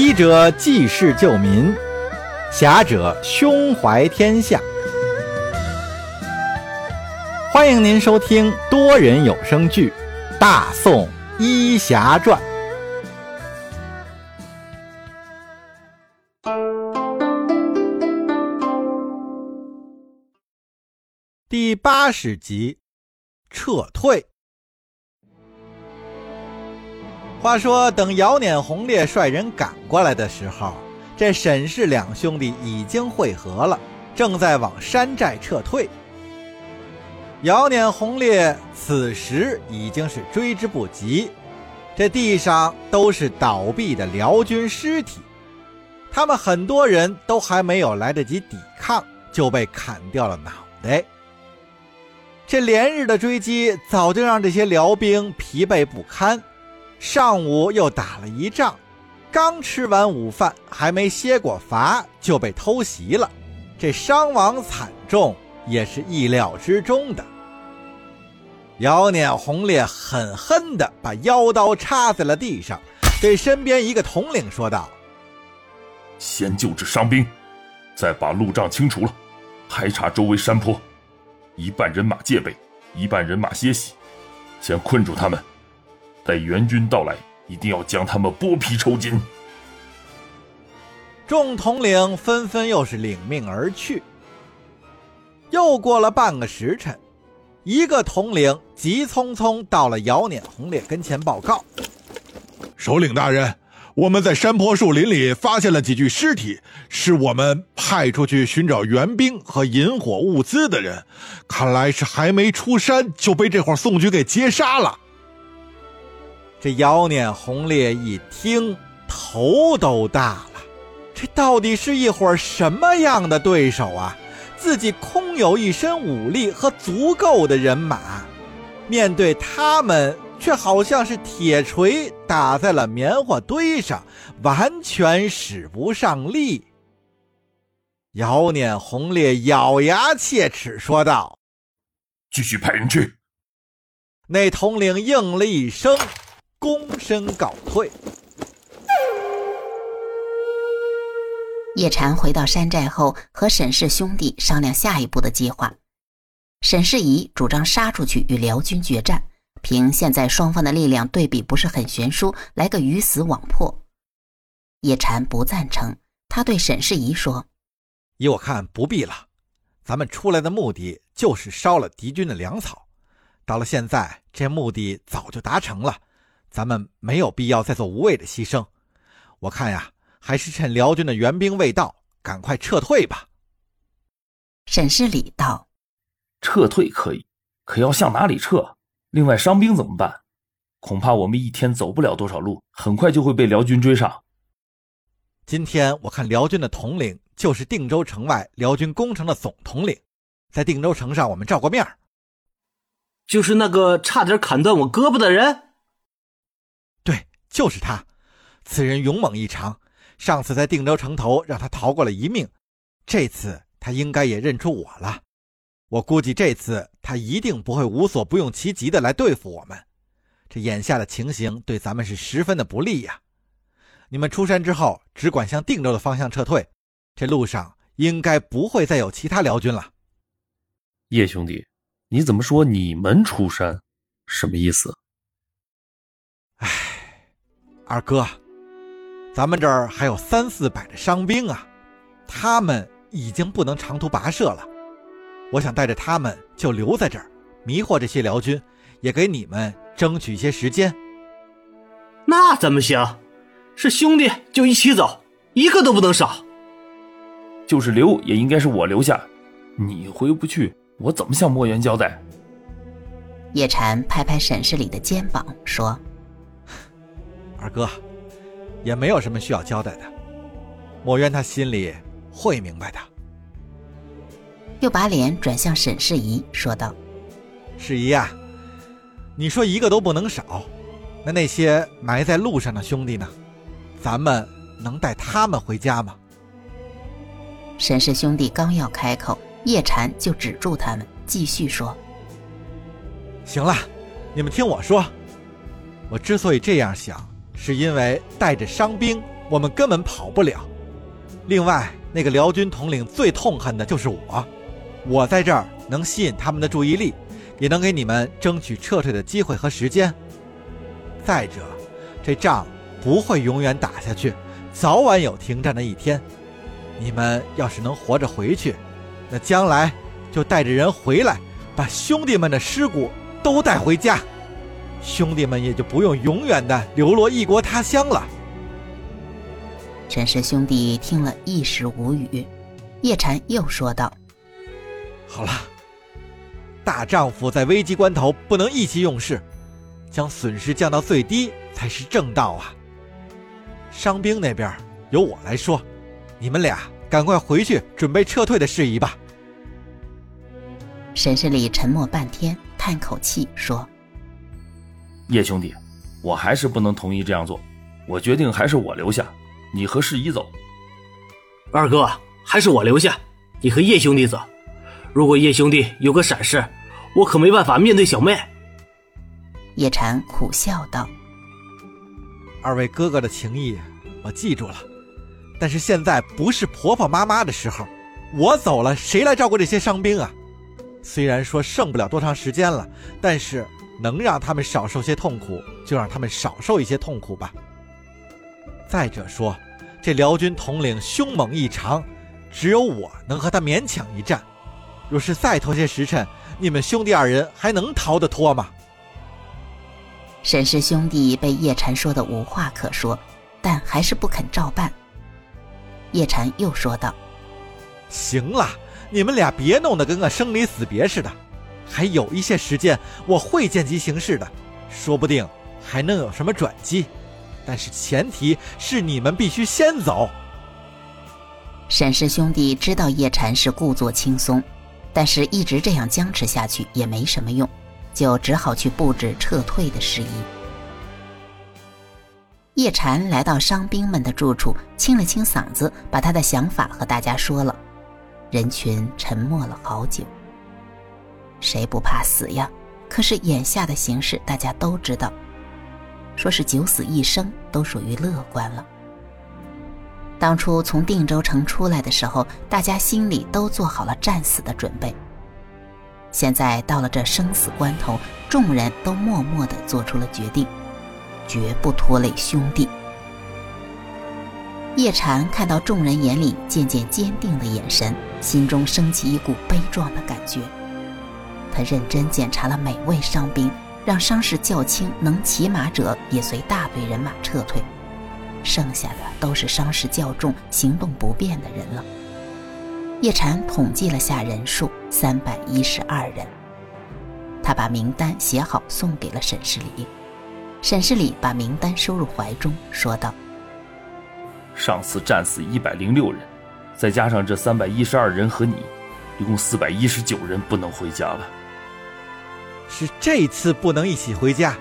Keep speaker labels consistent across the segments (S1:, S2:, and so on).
S1: 医者济世救民，侠者胸怀天下。欢迎您收听多人有声剧《大宋医侠传》第八十集：撤退。话说，等姚碾红烈率人赶过来的时候，这沈氏两兄弟已经会合了，正在往山寨撤退。姚碾红烈此时已经是追之不及，这地上都是倒闭的辽军尸体，他们很多人都还没有来得及抵抗，就被砍掉了脑袋。这连日的追击早就让这些辽兵疲惫不堪。上午又打了一仗，刚吃完午饭，还没歇过乏，就被偷袭了。这伤亡惨重，也是意料之中的。姚碾红烈狠狠地把腰刀插在了地上，对身边一个统领说道：“
S2: 先救治伤兵，再把路障清除了，排查周围山坡，一半人马戒备，一半人马歇息，先困住他们。”待援军到来，一定要将他们剥皮抽筋。
S1: 众统领纷纷又是领命而去。又过了半个时辰，一个统领急匆匆到了姚碾红烈跟前报告：“
S3: 首领大人，我们在山坡树林里发现了几具尸体，是我们派出去寻找援兵和引火物资的人，看来是还没出山就被这伙宋军给截杀了。”
S1: 这姚念红烈一听，头都大了。这到底是一伙什么样的对手啊？自己空有一身武力和足够的人马，面对他们，却好像是铁锤打在了棉花堆上，完全使不上力。姚念红烈咬牙切齿说道：“
S2: 继续派人去。”
S1: 那统领应了一声。躬身告退。
S4: 叶禅回到山寨后，和沈氏兄弟商量下一步的计划。沈世宜主张杀出去与辽军决战，凭现在双方的力量对比不是很悬殊，来个鱼死网破。叶禅不赞成，他对沈世宜说：“
S1: 依我看，不必了。咱们出来的目的就是烧了敌军的粮草，到了现在，这目的早就达成了。”咱们没有必要再做无谓的牺牲，我看呀，还是趁辽军的援兵未到，赶快撤退吧。
S4: 沈世礼道：“
S5: 撤退可以，可要向哪里撤？另外伤兵怎么办？恐怕我们一天走不了多少路，很快就会被辽军追上。
S1: 今天我看辽军的统领就是定州城外辽军攻城的总统领，在定州城上我们照过面
S6: 就是那个差点砍断我胳膊的人。”
S1: 就是他，此人勇猛异常。上次在定州城头让他逃过了一命，这次他应该也认出我了。我估计这次他一定不会无所不用其极的来对付我们。这眼下的情形对咱们是十分的不利呀。你们出山之后，只管向定州的方向撤退，这路上应该不会再有其他辽军了。
S5: 叶兄弟，你怎么说你们出山？什么意思？
S1: 二哥，咱们这儿还有三四百的伤兵啊，他们已经不能长途跋涉了。我想带着他们就留在这儿，迷惑这些辽军，也给你们争取一些时间。
S6: 那怎么行？是兄弟就一起走，一个都不能少。
S5: 就是留也应该是我留下，你回不去，我怎么向莫言交代？
S4: 叶禅拍拍沈世礼的肩膀说。
S1: 二哥，也没有什么需要交代的，莫渊他心里会明白的。
S4: 又把脸转向沈世宜，说道：“
S1: 世宜啊，你说一个都不能少，那那些埋在路上的兄弟呢？咱们能带他们回家吗？”
S4: 沈氏兄弟刚要开口，叶禅就止住他们，继续说：“
S1: 行了，你们听我说，我之所以这样想。”是因为带着伤兵我们根本跑不了。另外，那个辽军统领最痛恨的就是我，我在这儿能吸引他们的注意力，也能给你们争取撤退的机会和时间。再者，这仗不会永远打下去，早晚有停战的一天。你们要是能活着回去，那将来就带着人回来，把兄弟们的尸骨都带回家，兄弟们也就不用永远的流落异国他乡了。
S4: 陈氏兄弟听了一时无语，叶禅又说道：“
S1: 好了，大丈夫在危急关头不能意气用事，将损失降到最低才是正道啊。伤兵那边由我来说，你们俩赶快回去准备撤退的事宜吧。”
S4: 沈世礼沉默半天，叹口气说：“
S5: 叶兄弟，我还是不能同意这样做，我决定还是我留下。”你和世一走，
S6: 二哥还是我留下，你和叶兄弟走。如果叶兄弟有个闪失，我可没办法面对小妹。
S4: 叶禅苦笑道：“
S1: 二位哥哥的情谊我记住了，但是现在不是婆婆妈妈的时候，我走了，谁来照顾这些伤兵啊？虽然说剩不了多长时间了，但是能让他们少受些痛苦，就让他们少受一些痛苦吧。”再者说，这辽军统领凶猛异常，只有我能和他勉强一战。若是再拖些时辰，你们兄弟二人还能逃得脱吗？
S4: 沈氏兄弟被叶禅说的无话可说，但还是不肯照办。叶禅又说道：“
S1: 行了，你们俩别弄得跟个生离死别似的。还有一些时间，我会见机行事的，说不定还能有什么转机。”但是前提是你们必须先走。
S4: 沈氏兄弟知道叶禅是故作轻松，但是一直这样僵持下去也没什么用，就只好去布置撤退的事宜。叶禅来到伤兵们的住处，清了清嗓子，把他的想法和大家说了。人群沉默了好久。谁不怕死呀？可是眼下的形势，大家都知道。说是九死一生都属于乐观了。当初从定州城出来的时候，大家心里都做好了战死的准备。现在到了这生死关头，众人都默默地做出了决定，绝不拖累兄弟。叶禅看到众人眼里渐渐坚定的眼神，心中升起一股悲壮的感觉。他认真检查了每位伤兵。让伤势较轻、能骑马者也随大队人马撤退，剩下的都是伤势较重、行动不便的人了。叶禅统计了下人数，三百一十二人。他把名单写好，送给了沈世礼。沈世礼把名单收入怀中，说道：“
S5: 上次战死一百零六人，再加上这三百一十二人和你，一共四百一十九人不能回家了。”
S1: 是这次不能一起回家，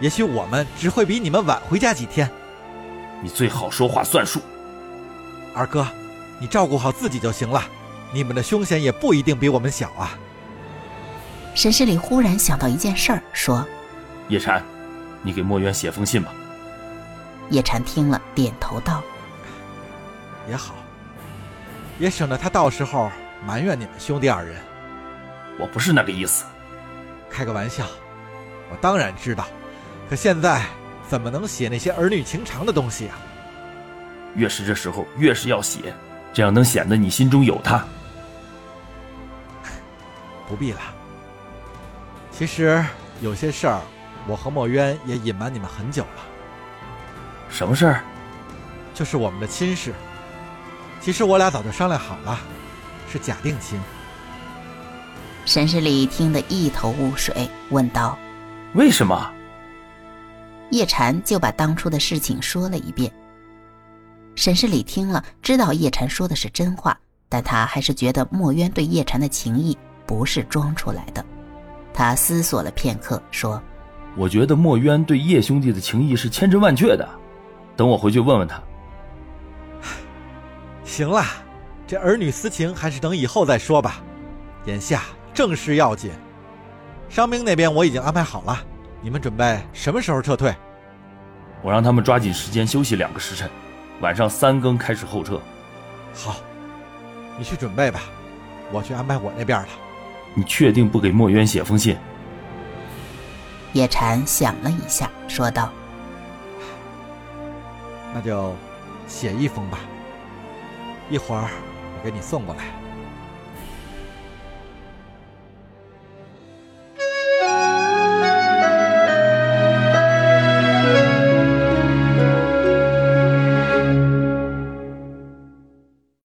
S1: 也许我们只会比你们晚回家几天。
S5: 你最好说话算数，
S1: 二哥，你照顾好自己就行了。你们的凶险也不一定比我们小啊。
S4: 沈世礼忽然想到一件事儿，说：“
S5: 叶禅，你给墨渊写封信吧。”
S4: 叶禅听了，点头道：“
S1: 也好，也省得他到时候埋怨你们兄弟二人。”
S5: 我不是那个意思。
S1: 开个玩笑，我当然知道，可现在怎么能写那些儿女情长的东西啊？
S5: 越是这时候，越是要写，这样能显得你心中有他。
S1: 不必了。其实有些事儿，我和墨渊也隐瞒你们很久了。
S5: 什么事儿？
S1: 就是我们的亲事。其实我俩早就商量好了，是假定亲。
S4: 沈世礼听得一头雾水，问道：“
S5: 为什么？”
S4: 叶禅就把当初的事情说了一遍。沈世礼听了，知道叶禅说的是真话，但他还是觉得墨渊对叶禅的情谊不是装出来的。他思索了片刻，说：“
S5: 我觉得墨渊对叶兄弟的情谊是千真万确的，等我回去问问他。”
S1: 行了，这儿女私情还是等以后再说吧，眼下。正事要紧，伤兵那边我已经安排好了。你们准备什么时候撤退？
S5: 我让他们抓紧时间休息两个时辰，晚上三更开始后撤。
S1: 好，你去准备吧，我去安排我那边了。
S5: 你确定不给墨渊写封信？
S4: 叶禅想了一下，说道：“
S1: 那就写一封吧，一会儿我给你送过来。”